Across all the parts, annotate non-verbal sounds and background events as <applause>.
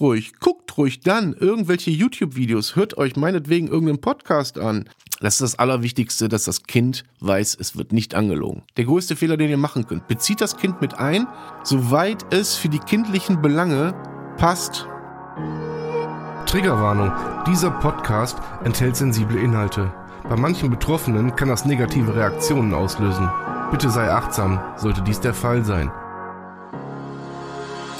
ruhig, guckt ruhig dann irgendwelche YouTube-Videos, hört euch meinetwegen irgendeinen Podcast an. Das ist das Allerwichtigste, dass das Kind weiß, es wird nicht angelogen. Der größte Fehler, den ihr machen könnt, bezieht das Kind mit ein, soweit es für die kindlichen Belange passt. Triggerwarnung. Dieser Podcast enthält sensible Inhalte. Bei manchen Betroffenen kann das negative Reaktionen auslösen. Bitte sei achtsam, sollte dies der Fall sein.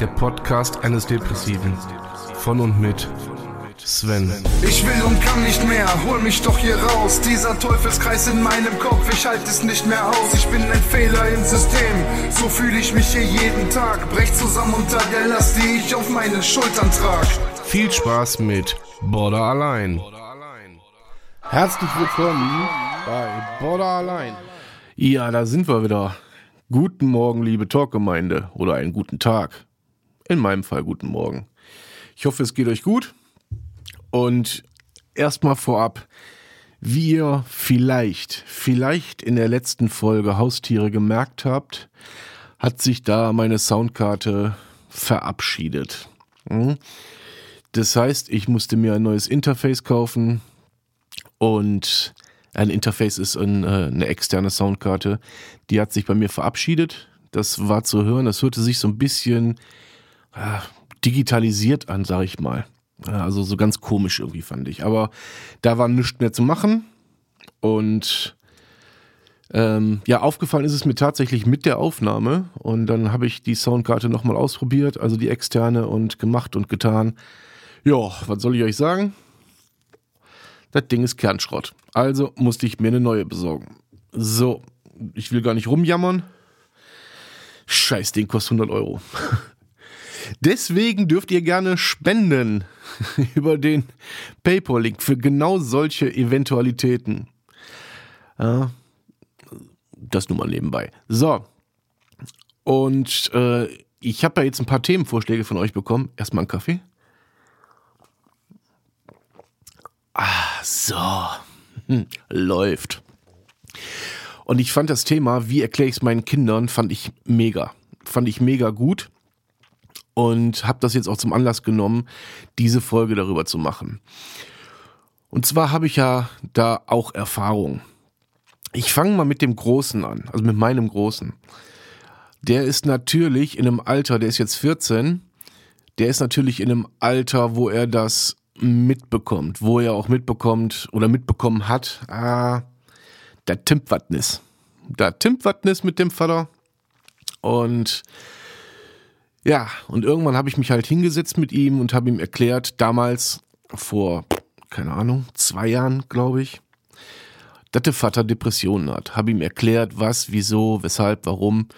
Der Podcast eines Depressiven. Von und mit Sven. Ich will und kann nicht mehr, hol mich doch hier raus. Dieser Teufelskreis in meinem Kopf, ich halte es nicht mehr aus. Ich bin ein Fehler im System, so fühle ich mich hier jeden Tag. Brech zusammen unter der Last, die ich auf meinen Schultern trag. Viel Spaß mit Border allein. Herzlich willkommen bei Border Allein. Ja, da sind wir wieder. Guten Morgen, liebe Talkgemeinde. Oder einen guten Tag. In meinem Fall guten Morgen. Ich hoffe, es geht euch gut. Und erstmal vorab, wie ihr vielleicht, vielleicht in der letzten Folge Haustiere gemerkt habt, hat sich da meine Soundkarte verabschiedet. Hm? Das heißt, ich musste mir ein neues Interface kaufen und ein Interface ist äh, eine externe Soundkarte. Die hat sich bei mir verabschiedet. Das war zu hören. Das hörte sich so ein bisschen äh, digitalisiert an, sag ich mal. Also so ganz komisch irgendwie fand ich. Aber da war nichts mehr zu machen. Und ähm, ja, aufgefallen ist es mir tatsächlich mit der Aufnahme. Und dann habe ich die Soundkarte nochmal ausprobiert, also die externe und gemacht und getan. Ja, was soll ich euch sagen? Das Ding ist Kernschrott. Also musste ich mir eine neue besorgen. So, ich will gar nicht rumjammern. Scheiß Ding kostet 100 Euro. <laughs> Deswegen dürft ihr gerne spenden <laughs> über den PayPal-Link für genau solche Eventualitäten. Das nur mal nebenbei. So. Und äh, ich habe ja jetzt ein paar Themenvorschläge von euch bekommen. Erstmal einen Kaffee. Ah, so. Hm, läuft. Und ich fand das Thema, wie erkläre ich es meinen Kindern, fand ich mega. Fand ich mega gut und habe das jetzt auch zum Anlass genommen, diese Folge darüber zu machen. Und zwar habe ich ja da auch Erfahrung. Ich fange mal mit dem Großen an, also mit meinem Großen. Der ist natürlich in einem Alter, der ist jetzt 14, der ist natürlich in einem Alter, wo er das mitbekommt, wo er auch mitbekommt oder mitbekommen hat, ah, da timmt was. Da timmt was mit dem Vater. Und ja, und irgendwann habe ich mich halt hingesetzt mit ihm und habe ihm erklärt, damals vor, keine Ahnung, zwei Jahren, glaube ich, dass der Vater Depressionen hat. Habe ihm erklärt, was, wieso, weshalb, warum.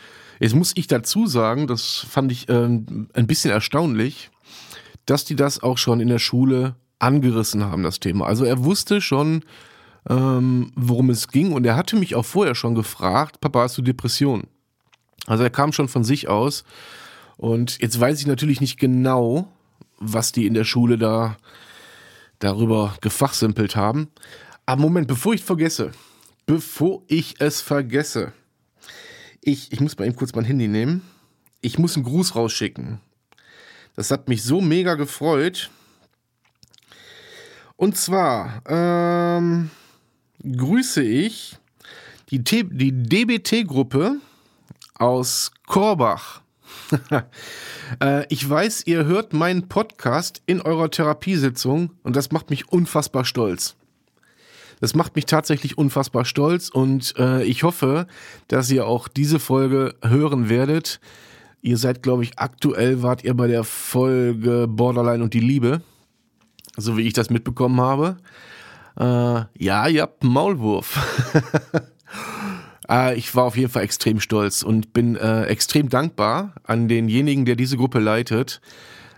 Jetzt muss ich dazu sagen, das fand ich ähm, ein bisschen erstaunlich, dass die das auch schon in der Schule angerissen haben, das Thema. Also er wusste schon, ähm, worum es ging und er hatte mich auch vorher schon gefragt, Papa, hast du Depressionen? Also er kam schon von sich aus und jetzt weiß ich natürlich nicht genau, was die in der Schule da darüber gefachsimpelt haben. Aber Moment, bevor ich vergesse, bevor ich es vergesse, ich, ich muss mal eben kurz mein Handy nehmen. Ich muss einen Gruß rausschicken. Das hat mich so mega gefreut. Und zwar ähm, grüße ich die, die DBT-Gruppe aus Korbach. <laughs> Äh, ich weiß, ihr hört meinen Podcast in eurer Therapiesitzung und das macht mich unfassbar stolz. Das macht mich tatsächlich unfassbar stolz und äh, ich hoffe, dass ihr auch diese Folge hören werdet. Ihr seid, glaube ich, aktuell wart ihr bei der Folge Borderline und die Liebe, so wie ich das mitbekommen habe. Äh, ja, ihr habt einen Maulwurf. <laughs> Äh, ich war auf jeden Fall extrem stolz und bin äh, extrem dankbar an denjenigen, der diese Gruppe leitet.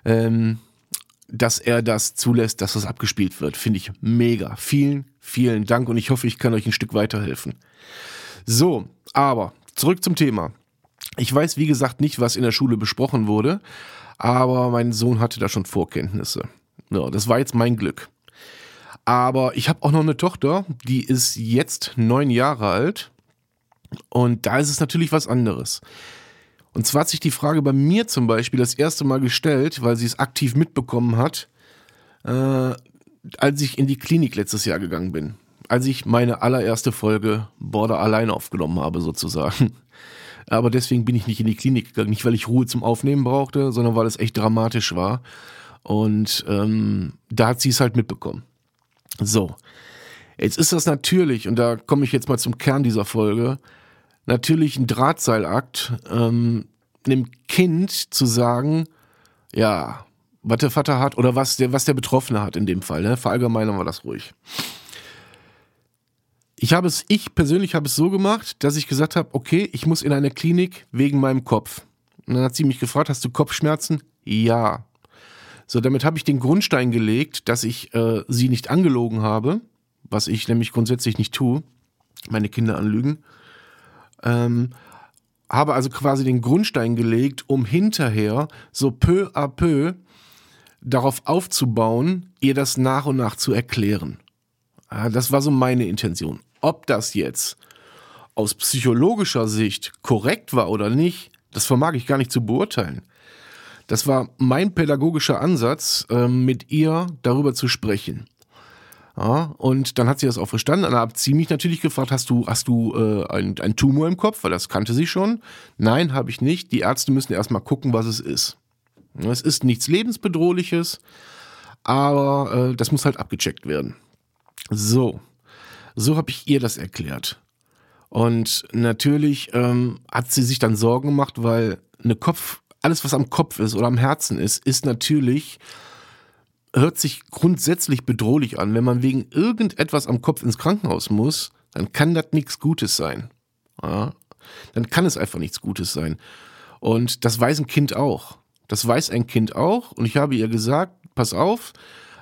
Ähm, dass er das zulässt, dass das abgespielt wird. Finde ich mega. Vielen, vielen Dank und ich hoffe, ich kann euch ein Stück weiterhelfen. So, aber zurück zum Thema. Ich weiß, wie gesagt, nicht, was in der Schule besprochen wurde, aber mein Sohn hatte da schon Vorkenntnisse. Ja, das war jetzt mein Glück. Aber ich habe auch noch eine Tochter, die ist jetzt neun Jahre alt. Und da ist es natürlich was anderes. Und zwar hat sich die Frage bei mir zum Beispiel das erste Mal gestellt, weil sie es aktiv mitbekommen hat, äh, als ich in die Klinik letztes Jahr gegangen bin. Als ich meine allererste Folge Border allein aufgenommen habe, sozusagen. Aber deswegen bin ich nicht in die Klinik gegangen. Nicht, weil ich Ruhe zum Aufnehmen brauchte, sondern weil es echt dramatisch war. Und ähm, da hat sie es halt mitbekommen. So. Jetzt ist das natürlich, und da komme ich jetzt mal zum Kern dieser Folge, natürlich ein Drahtseilakt, ähm, einem Kind zu sagen, ja, was der Vater hat oder was der, was der Betroffene hat in dem Fall, ne? Verallgemeinern wir das ruhig. Ich habe es, ich persönlich habe es so gemacht, dass ich gesagt habe, okay, ich muss in eine Klinik wegen meinem Kopf. Und dann hat sie mich gefragt, hast du Kopfschmerzen? Ja. So, damit habe ich den Grundstein gelegt, dass ich äh, sie nicht angelogen habe, was ich nämlich grundsätzlich nicht tue, meine Kinder anlügen. Ähm, habe also quasi den Grundstein gelegt, um hinterher so peu à peu darauf aufzubauen, ihr das nach und nach zu erklären. Das war so meine Intention. Ob das jetzt aus psychologischer Sicht korrekt war oder nicht, das vermag ich gar nicht zu beurteilen. Das war mein pädagogischer Ansatz, ähm, mit ihr darüber zu sprechen. Ja, und dann hat sie das auch verstanden. Dann hat sie mich natürlich gefragt, hast du, hast du äh, einen, Tumor im Kopf? Weil das kannte sie schon. Nein, habe ich nicht. Die Ärzte müssen erstmal gucken, was es ist. Es ist nichts Lebensbedrohliches, aber äh, das muss halt abgecheckt werden. So, so habe ich ihr das erklärt. Und natürlich ähm, hat sie sich dann Sorgen gemacht, weil eine Kopf, alles was am Kopf ist oder am Herzen ist, ist natürlich hört sich grundsätzlich bedrohlich an. Wenn man wegen irgendetwas am Kopf ins Krankenhaus muss, dann kann das nichts Gutes sein. Ja? Dann kann es einfach nichts Gutes sein. Und das weiß ein Kind auch. Das weiß ein Kind auch. Und ich habe ihr gesagt, pass auf,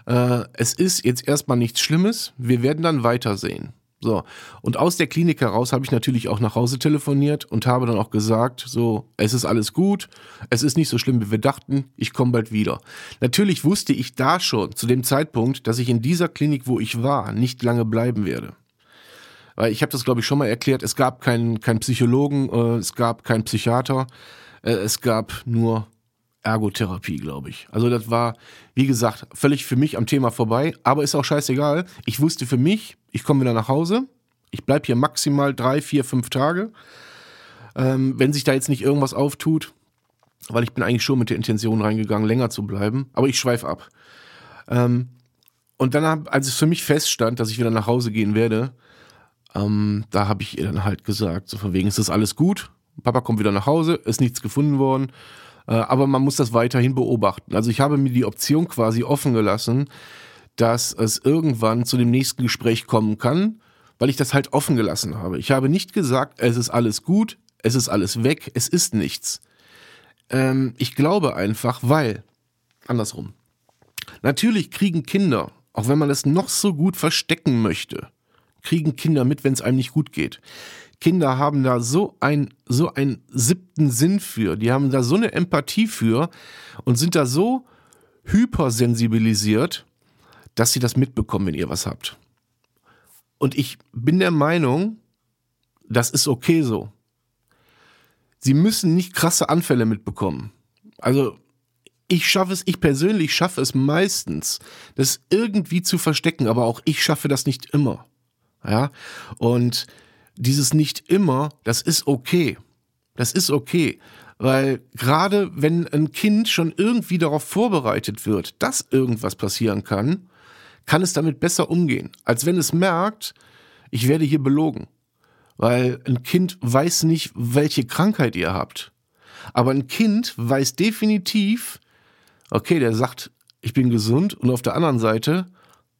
äh, es ist jetzt erstmal nichts Schlimmes. Wir werden dann weitersehen. So. Und aus der Klinik heraus habe ich natürlich auch nach Hause telefoniert und habe dann auch gesagt, so, es ist alles gut, es ist nicht so schlimm, wie wir dachten, ich komme bald wieder. Natürlich wusste ich da schon zu dem Zeitpunkt, dass ich in dieser Klinik, wo ich war, nicht lange bleiben werde. Weil ich habe das, glaube ich, schon mal erklärt, es gab keinen keinen Psychologen, äh, es gab keinen Psychiater, äh, es gab nur Ergotherapie, glaube ich. Also das war, wie gesagt, völlig für mich am Thema vorbei, aber ist auch scheißegal. Ich wusste für mich, ich komme wieder nach Hause, ich bleibe hier maximal drei, vier, fünf Tage. Ähm, wenn sich da jetzt nicht irgendwas auftut, weil ich bin eigentlich schon mit der Intention reingegangen, länger zu bleiben, aber ich schweife ab. Ähm, und dann, als es für mich feststand, dass ich wieder nach Hause gehen werde, ähm, da habe ich ihr dann halt gesagt, so von wegen, ist das alles gut? Papa kommt wieder nach Hause, ist nichts gefunden worden. Äh, aber man muss das weiterhin beobachten. Also ich habe mir die Option quasi offen gelassen, dass es irgendwann zu dem nächsten Gespräch kommen kann, weil ich das halt offen gelassen habe. Ich habe nicht gesagt, es ist alles gut, es ist alles weg, es ist nichts. Ähm, ich glaube einfach, weil, andersrum, natürlich kriegen Kinder, auch wenn man es noch so gut verstecken möchte, kriegen Kinder mit, wenn es einem nicht gut geht. Kinder haben da so ein so einen siebten Sinn für, die haben da so eine Empathie für und sind da so hypersensibilisiert, dass sie das mitbekommen, wenn ihr was habt. Und ich bin der Meinung, das ist okay so. Sie müssen nicht krasse Anfälle mitbekommen. Also ich schaffe es, ich persönlich schaffe es meistens, das irgendwie zu verstecken, aber auch ich schaffe das nicht immer. Ja, und dieses nicht immer, das ist okay. Das ist okay. Weil gerade wenn ein Kind schon irgendwie darauf vorbereitet wird, dass irgendwas passieren kann, kann es damit besser umgehen, als wenn es merkt, ich werde hier belogen. Weil ein Kind weiß nicht, welche Krankheit ihr habt. Aber ein Kind weiß definitiv, okay, der sagt, ich bin gesund und auf der anderen Seite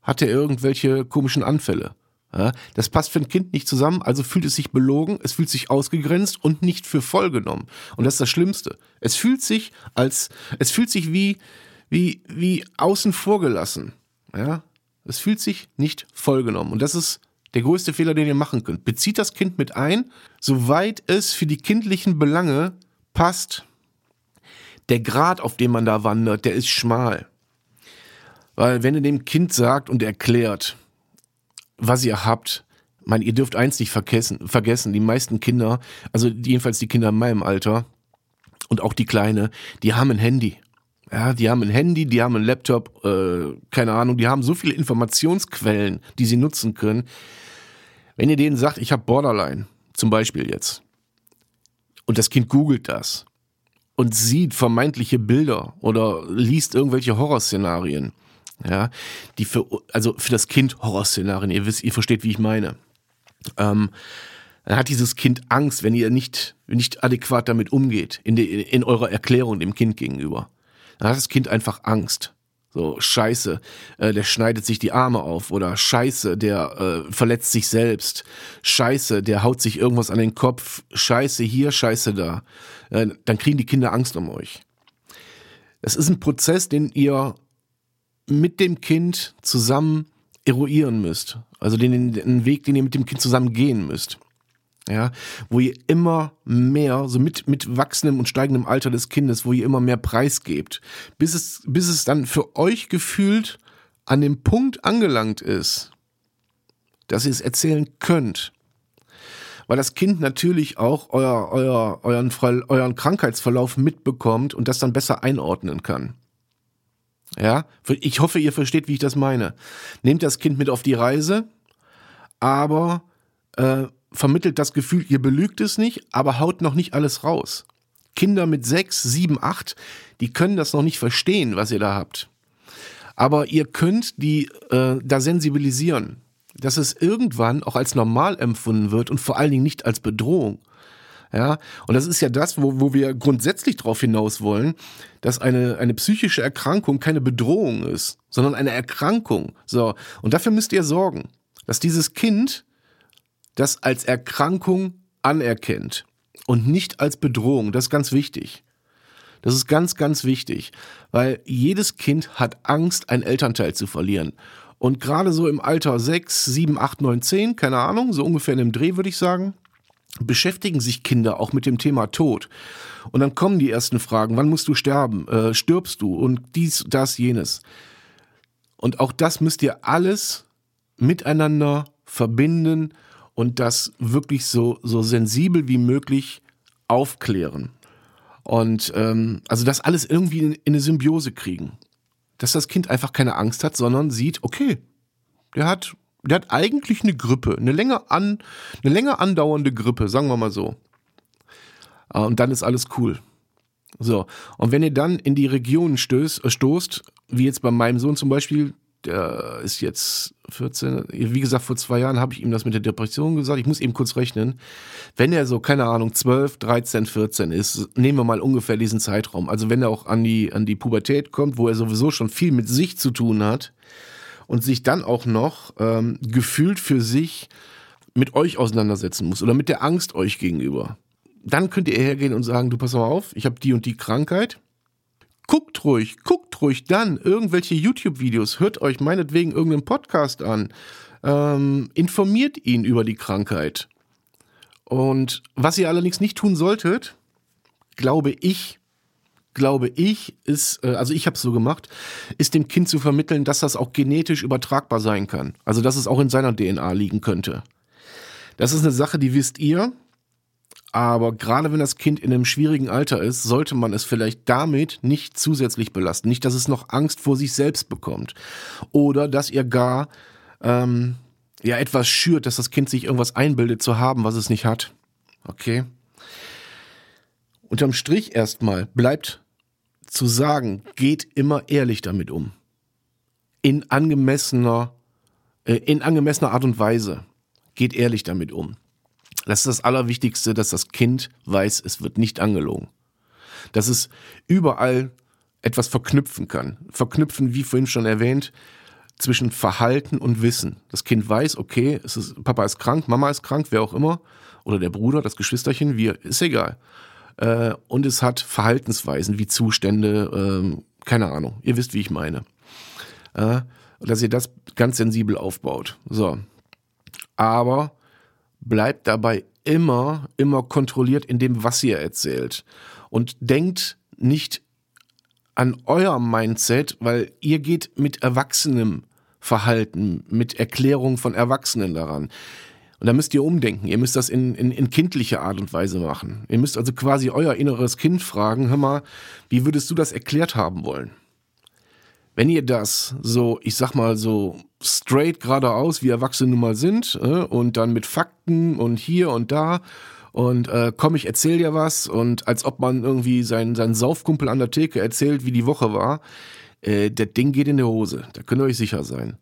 hat er irgendwelche komischen Anfälle. Ja, das passt für ein Kind nicht zusammen, also fühlt es sich belogen, es fühlt sich ausgegrenzt und nicht für voll genommen. Und das ist das Schlimmste. Es fühlt sich als, es fühlt sich wie, wie, wie außen vor gelassen. Ja, es fühlt sich nicht vollgenommen. Und das ist der größte Fehler, den ihr machen könnt. Bezieht das Kind mit ein, soweit es für die kindlichen Belange passt. Der Grad, auf dem man da wandert, der ist schmal. Weil wenn ihr dem Kind sagt und erklärt, was ihr habt, man, ihr dürft eins nicht vergessen, vergessen, die meisten Kinder, also jedenfalls die Kinder in meinem Alter und auch die Kleine, die haben ein Handy. Ja, die haben ein Handy, die haben einen Laptop, äh, keine Ahnung, die haben so viele Informationsquellen, die sie nutzen können. Wenn ihr denen sagt, ich habe Borderline, zum Beispiel jetzt, und das Kind googelt das und sieht vermeintliche Bilder oder liest irgendwelche Horrorszenarien, ja, die für, also für das Kind Horrorszenarien, ihr wisst, ihr versteht, wie ich meine. Ähm, dann hat dieses Kind Angst, wenn ihr nicht, nicht adäquat damit umgeht, in, de, in eurer Erklärung dem Kind gegenüber. Dann hat das Kind einfach Angst. So, scheiße, äh, der schneidet sich die Arme auf oder scheiße, der äh, verletzt sich selbst. Scheiße, der haut sich irgendwas an den Kopf. Scheiße hier, scheiße da. Äh, dann kriegen die Kinder Angst um euch. Das ist ein Prozess, den ihr mit dem Kind zusammen eruieren müsst. Also den, den Weg, den ihr mit dem Kind zusammen gehen müsst ja, wo ihr immer mehr, so mit, mit wachsendem und steigendem Alter des Kindes, wo ihr immer mehr Preis gebt, bis es, bis es dann für euch gefühlt an dem Punkt angelangt ist, dass ihr es erzählen könnt. Weil das Kind natürlich auch euer, euer, euren, euren Krankheitsverlauf mitbekommt und das dann besser einordnen kann. Ja, ich hoffe, ihr versteht, wie ich das meine. Nehmt das Kind mit auf die Reise, aber äh, vermittelt das Gefühl, ihr belügt es nicht, aber haut noch nicht alles raus. Kinder mit sechs, sieben, acht, die können das noch nicht verstehen, was ihr da habt. Aber ihr könnt die äh, da sensibilisieren, dass es irgendwann auch als normal empfunden wird und vor allen Dingen nicht als Bedrohung. Ja, und das ist ja das, wo, wo wir grundsätzlich darauf hinaus wollen, dass eine, eine psychische Erkrankung keine Bedrohung ist, sondern eine Erkrankung. So. Und dafür müsst ihr sorgen, dass dieses Kind das als Erkrankung anerkennt und nicht als Bedrohung. Das ist ganz wichtig. Das ist ganz, ganz wichtig, weil jedes Kind hat Angst, einen Elternteil zu verlieren. Und gerade so im Alter 6, 7, 8, 9, 10, keine Ahnung, so ungefähr in dem Dreh würde ich sagen, beschäftigen sich Kinder auch mit dem Thema Tod. Und dann kommen die ersten Fragen, wann musst du sterben? Äh, stirbst du? Und dies, das, jenes. Und auch das müsst ihr alles miteinander verbinden und das wirklich so, so sensibel wie möglich aufklären. Und ähm, also das alles irgendwie in, in eine Symbiose kriegen. Dass das Kind einfach keine Angst hat, sondern sieht, okay, der hat, der hat eigentlich eine Grippe, eine länger, an, eine länger andauernde Grippe, sagen wir mal so. Äh, und dann ist alles cool. So, und wenn ihr dann in die Regionen stößt, stoßt, wie jetzt bei meinem Sohn zum Beispiel, der ist jetzt 14. Wie gesagt, vor zwei Jahren habe ich ihm das mit der Depression gesagt. Ich muss eben kurz rechnen. Wenn er so, keine Ahnung, 12, 13, 14 ist, nehmen wir mal ungefähr diesen Zeitraum. Also wenn er auch an die, an die Pubertät kommt, wo er sowieso schon viel mit sich zu tun hat und sich dann auch noch ähm, gefühlt für sich mit euch auseinandersetzen muss oder mit der Angst euch gegenüber. Dann könnt ihr hergehen und sagen, du pass mal auf, ich habe die und die Krankheit guckt ruhig, guckt ruhig dann irgendwelche YouTube-Videos, hört euch meinetwegen irgendeinen Podcast an, ähm, informiert ihn über die Krankheit. Und was ihr allerdings nicht tun solltet, glaube ich, glaube ich, ist, äh, also ich habe es so gemacht, ist dem Kind zu vermitteln, dass das auch genetisch übertragbar sein kann. Also dass es auch in seiner DNA liegen könnte. Das ist eine Sache, die wisst ihr. Aber gerade wenn das Kind in einem schwierigen Alter ist, sollte man es vielleicht damit nicht zusätzlich belasten. Nicht, dass es noch Angst vor sich selbst bekommt. Oder dass ihr gar ähm, ja etwas schürt, dass das Kind sich irgendwas einbildet zu haben, was es nicht hat. Okay. Unterm Strich erstmal bleibt zu sagen, geht immer ehrlich damit um. In angemessener, äh, in angemessener Art und Weise. Geht ehrlich damit um. Das ist das Allerwichtigste, dass das Kind weiß, es wird nicht angelogen. Dass es überall etwas verknüpfen kann. Verknüpfen, wie vorhin schon erwähnt, zwischen Verhalten und Wissen. Das Kind weiß, okay, ist, Papa ist krank, Mama ist krank, wer auch immer, oder der Bruder, das Geschwisterchen, wir, ist egal. Äh, und es hat Verhaltensweisen wie Zustände, ähm, keine Ahnung, ihr wisst, wie ich meine. Äh, dass ihr das ganz sensibel aufbaut. So. Aber bleibt dabei immer, immer kontrolliert in dem, was ihr erzählt. Und denkt nicht an euer Mindset, weil ihr geht mit erwachsenem Verhalten, mit Erklärung von Erwachsenen daran. Und da müsst ihr umdenken. Ihr müsst das in, in, in kindlicher Art und Weise machen. Ihr müsst also quasi euer inneres Kind fragen, hör mal, wie würdest du das erklärt haben wollen? Wenn ihr das so, ich sag mal so straight geradeaus, wie Erwachsene nun mal sind, äh, und dann mit Fakten und hier und da und äh, komm, ich erzähl dir was und als ob man irgendwie seinen, seinen Saufkumpel an der Theke erzählt, wie die Woche war, äh, das Ding geht in die Hose. Da könnt ihr euch sicher sein.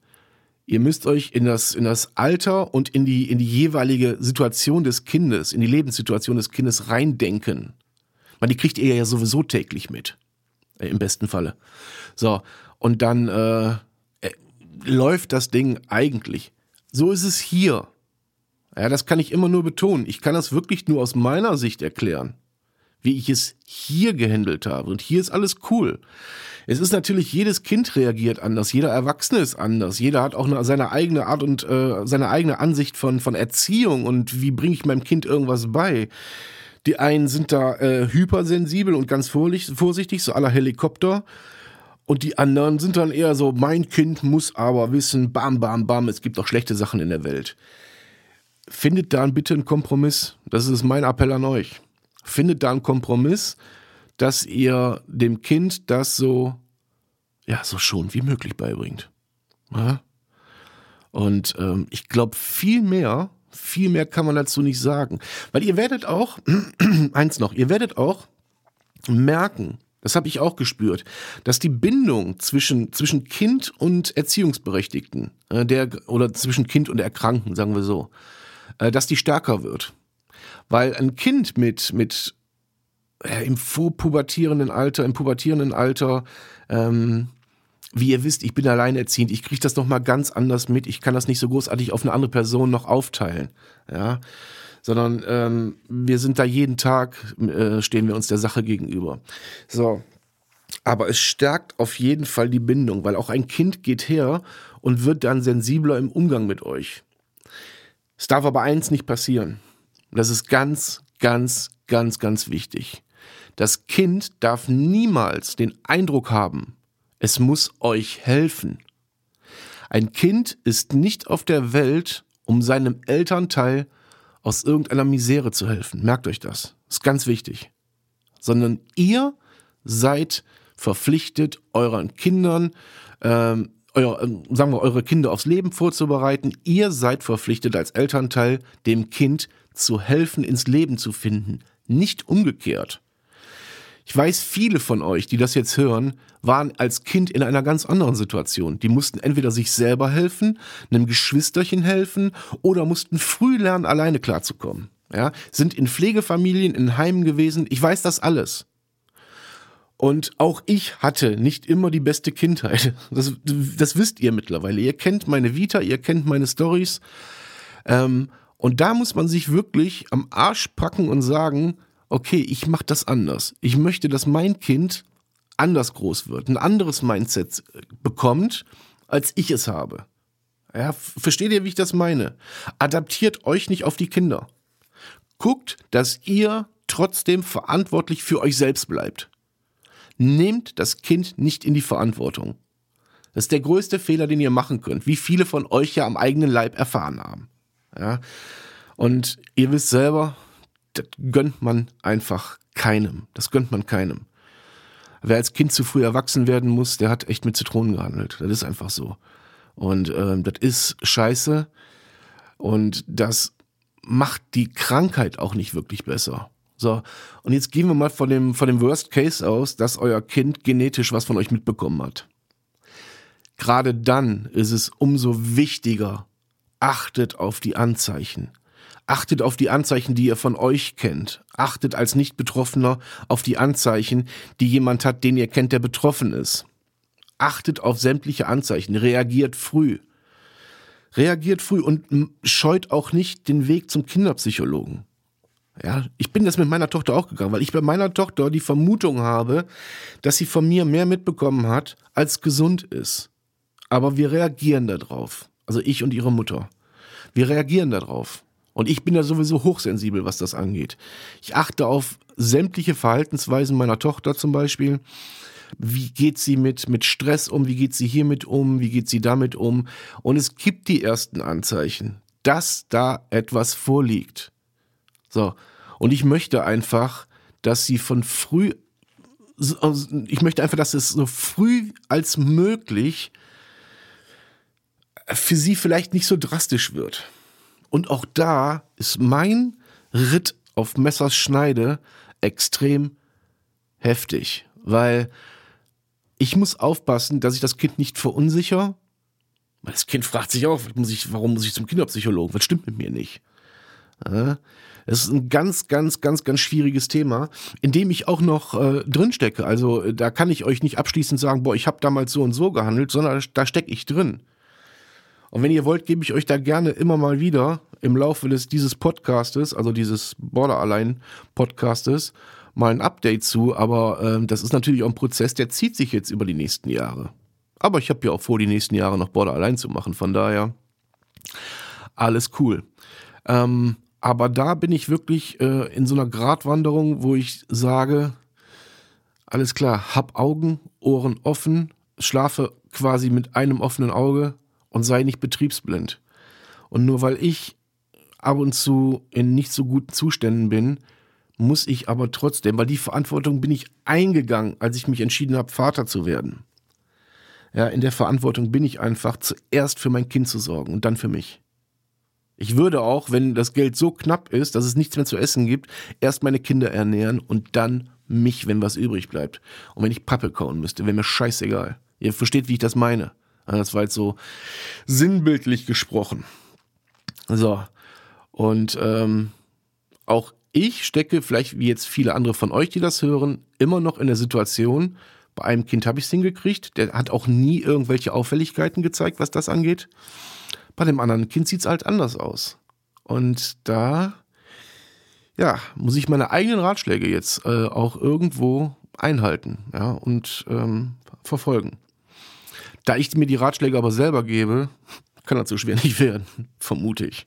Ihr müsst euch in das, in das Alter und in die, in die jeweilige Situation des Kindes, in die Lebenssituation des Kindes reindenken. Man, die kriegt ihr ja sowieso täglich mit. Äh, Im besten Falle. So. Und dann äh, äh, läuft das Ding eigentlich. So ist es hier. Ja, das kann ich immer nur betonen. Ich kann das wirklich nur aus meiner Sicht erklären, wie ich es hier gehandelt habe. Und hier ist alles cool. Es ist natürlich, jedes Kind reagiert anders, jeder Erwachsene ist anders, jeder hat auch eine, seine eigene Art und äh, seine eigene Ansicht von, von Erziehung und wie bringe ich meinem Kind irgendwas bei. Die einen sind da äh, hypersensibel und ganz vorsichtig, so aller Helikopter. Und die anderen sind dann eher so, mein Kind muss aber wissen, bam, bam, bam, es gibt auch schlechte Sachen in der Welt. Findet da bitte einen Kompromiss. Das ist mein Appell an euch. Findet da einen Kompromiss, dass ihr dem Kind das so, ja, so schon wie möglich beibringt. Ja? Und ähm, ich glaube, viel mehr, viel mehr kann man dazu nicht sagen. Weil ihr werdet auch, <clears throat> eins noch, ihr werdet auch merken, das habe ich auch gespürt, dass die Bindung zwischen, zwischen Kind und Erziehungsberechtigten, äh, der, oder zwischen Kind und Erkrankten, sagen wir so, äh, dass die stärker wird. Weil ein Kind mit, mit äh, im vorpubertierenden Alter, im pubertierenden Alter, ähm, wie ihr wisst, ich bin alleinerziehend, ich kriege das noch mal ganz anders mit, ich kann das nicht so großartig auf eine andere Person noch aufteilen, ja, sondern ähm, wir sind da jeden Tag, äh, stehen wir uns der Sache gegenüber. So, aber es stärkt auf jeden Fall die Bindung, weil auch ein Kind geht her und wird dann sensibler im Umgang mit euch. Es darf aber eins nicht passieren. Das ist ganz, ganz, ganz, ganz wichtig. Das Kind darf niemals den Eindruck haben, es muss euch helfen. Ein Kind ist nicht auf der Welt, um seinem Elternteil aus irgendeiner Misere zu helfen. Merkt euch das. ist ganz wichtig. Sondern ihr seid verpflichtet, euren Kindern, ähm, euer, ähm, sagen wir, eure Kinder aufs Leben vorzubereiten. Ihr seid verpflichtet als Elternteil, dem Kind zu helfen, ins Leben zu finden. Nicht umgekehrt. Ich weiß, viele von euch, die das jetzt hören, waren als Kind in einer ganz anderen Situation. Die mussten entweder sich selber helfen, einem Geschwisterchen helfen oder mussten früh lernen, alleine klarzukommen. Ja, sind in Pflegefamilien, in Heimen gewesen. Ich weiß das alles. Und auch ich hatte nicht immer die beste Kindheit. <laughs> Das, das wisst ihr mittlerweile. Ihr kennt meine Vita, ihr kennt meine Stories. Ähm, und da muss man sich wirklich am Arsch packen und sagen, okay, ich mache das anders. Ich möchte, dass mein Kind anders groß wird, ein anderes Mindset äh, bekommt, als ich es habe. Ja, versteht ihr, wie ich das meine? Adaptiert euch nicht auf die Kinder. Guckt, dass ihr trotzdem verantwortlich für euch selbst bleibt. Nehmt das Kind nicht in die Verantwortung. Das ist der größte Fehler, den ihr machen könnt, wie viele von euch ja am eigenen Leib erfahren haben. Ja? Und ihr wisst selber, das gönnt man einfach keinem. Das gönnt man keinem. Wer als Kind zu früh erwachsen werden muss, der hat echt mit Zitronen gehandelt. Das ist einfach so. Und ähm, das ist scheiße. Und das macht die Krankheit auch nicht wirklich besser. So, und jetzt gehen wir mal von dem, von dem Worst Case aus, dass euer Kind genetisch was von euch mitbekommen hat. Gerade dann ist es umso wichtiger, achtet auf die Anzeichen. Achtet auf die Anzeichen, die ihr von euch kennt. Achtet als Nicht-Betroffener auf die Anzeichen, die jemand hat, den ihr kennt, der betroffen ist. Achtet auf sämtliche Anzeichen. Reagiert früh. Reagiert früh und scheut auch nicht den Weg zum Kinderpsychologen. Ja, ich bin das mit meiner Tochter auch gegangen, weil ich bei meiner Tochter die Vermutung habe, dass sie von mir mehr mitbekommen hat, als gesund ist. Aber wir reagieren darauf. Also ich und ihre Mutter. Wir reagieren darauf. Und ich bin ja sowieso hochsensibel, was das angeht. Ich achte auf sämtliche Verhaltensweisen meiner Tochter zum Beispiel. Wie geht sie mit, mit Stress um? Wie geht sie hiermit um? Wie geht sie damit um? Und es gibt die ersten Anzeichen, dass da etwas vorliegt. So. Und ich möchte einfach, dass sie von früh, ich möchte einfach, dass es so früh als möglich für sie vielleicht nicht so drastisch wird. Und auch da ist mein Ritt auf Messers Schneide extrem heftig, weil ich muss aufpassen, dass ich das Kind nicht verunsichere. Weil das Kind fragt sich auch, muss ich, warum muss ich zum Kinderpsychologen? Was stimmt mit mir nicht? Es ist ein ganz, ganz, ganz, ganz schwieriges Thema, in dem ich auch noch äh, drinstecke. Also da kann ich euch nicht abschließend sagen, boah, ich habe damals so und so gehandelt, sondern da stecke ich drin. Und wenn ihr wollt, gebe ich euch da gerne immer mal wieder im Laufe des, dieses Podcastes, also dieses Border Allein Podcastes, mal ein Update zu. Aber äh, das ist natürlich auch ein Prozess, der zieht sich jetzt über die nächsten Jahre. Aber ich habe ja auch vor, die nächsten Jahre noch Border Allein zu machen. Von daher alles cool. Ähm, aber da bin ich wirklich äh, in so einer Gratwanderung, wo ich sage, alles klar, hab Augen, Ohren offen, schlafe quasi mit einem offenen Auge und sei nicht betriebsblind. Und nur weil ich ab und zu in nicht so guten Zuständen bin, muss ich aber trotzdem, weil die Verantwortung bin ich eingegangen, als ich mich entschieden habe, Vater zu werden. Ja, in der Verantwortung bin ich einfach zuerst für mein Kind zu sorgen und dann für mich. Ich würde auch, wenn das Geld so knapp ist, dass es nichts mehr zu essen gibt, erst meine Kinder ernähren und dann mich, wenn was übrig bleibt. Und wenn ich Pappe kauen müsste, wäre mir scheißegal. Ihr versteht, wie ich das meine. Das war jetzt so sinnbildlich gesprochen. So. Und ähm, auch ich stecke, vielleicht wie jetzt viele andere von euch, die das hören, immer noch in der Situation, bei einem Kind habe ich es hingekriegt, der hat auch nie irgendwelche Auffälligkeiten gezeigt, was das angeht. Bei dem anderen Kind sieht es halt anders aus. Und da, ja, muss ich meine eigenen Ratschläge jetzt äh, auch irgendwo einhalten, ja, und ähm, verfolgen. Da ich mir die Ratschläge aber selber gebe, kann das so schwer nicht werden, vermute ich.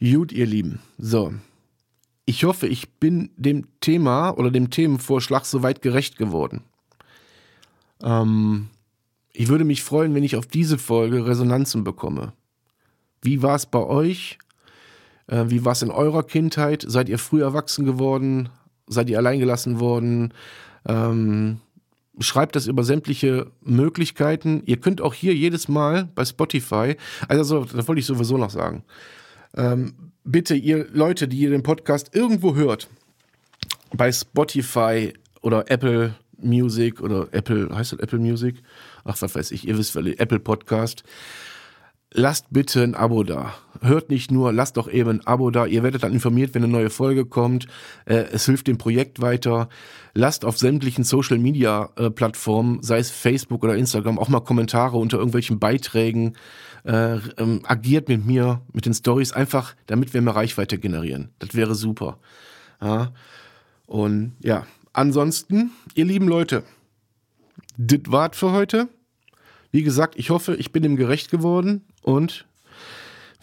Gut, ihr Lieben. So. Ich hoffe, ich bin dem Thema oder dem Themenvorschlag soweit gerecht geworden. Ähm, ich würde mich freuen, wenn ich auf diese Folge Resonanzen bekomme. Wie war es bei euch? Äh, wie war es in eurer Kindheit? Seid ihr früh erwachsen geworden? Seid ihr alleingelassen worden? Ähm, schreibt das über sämtliche Möglichkeiten. Ihr könnt auch hier jedes Mal bei Spotify, also das wollte ich sowieso noch sagen. Ähm, bitte, ihr Leute, die ihr den Podcast irgendwo hört, bei Spotify oder Apple Music oder Apple, heißt das Apple Music? Ach, was weiß ich, ihr wisst, Apple Podcast lasst bitte ein Abo da. Hört nicht nur, lasst doch eben ein Abo da. Ihr werdet dann informiert, wenn eine neue Folge kommt. Äh, es hilft dem Projekt weiter. Lasst auf sämtlichen Social Media äh, Plattformen, sei es Facebook oder Instagram, auch mal Kommentare unter irgendwelchen Beiträgen. Äh, ähm, agiert mit mir, mit den Stories einfach, damit wir mehr Reichweite generieren. Das wäre super. Ja. Und ja, ansonsten, ihr lieben Leute, das war's für heute. Wie gesagt, ich hoffe, ich bin dem gerecht geworden und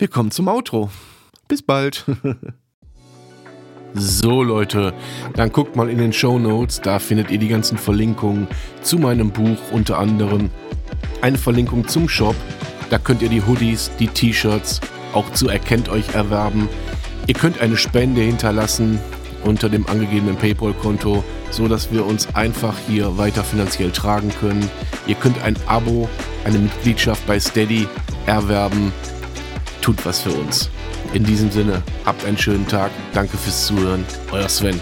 wir kommen zum Outro. Bis bald. <laughs> So Leute, dann guckt mal in den Show Notes, da findet ihr die ganzen Verlinkungen zu meinem Buch, unter anderem eine Verlinkung zum Shop. Da könnt ihr die Hoodies, die T-Shirts auch zu Erkennt euch erwerben. Ihr könnt eine Spende hinterlassen unter dem angegebenen PayPal-Konto, so dass wir uns einfach hier weiter finanziell tragen können. Ihr könnt ein Abo, eine Mitgliedschaft bei Steady erwerben. Tut was für uns. In diesem Sinne, habt einen schönen Tag. Danke fürs Zuhören. Euer Sven.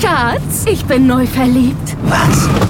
Schatz, ich bin neu verliebt. Was?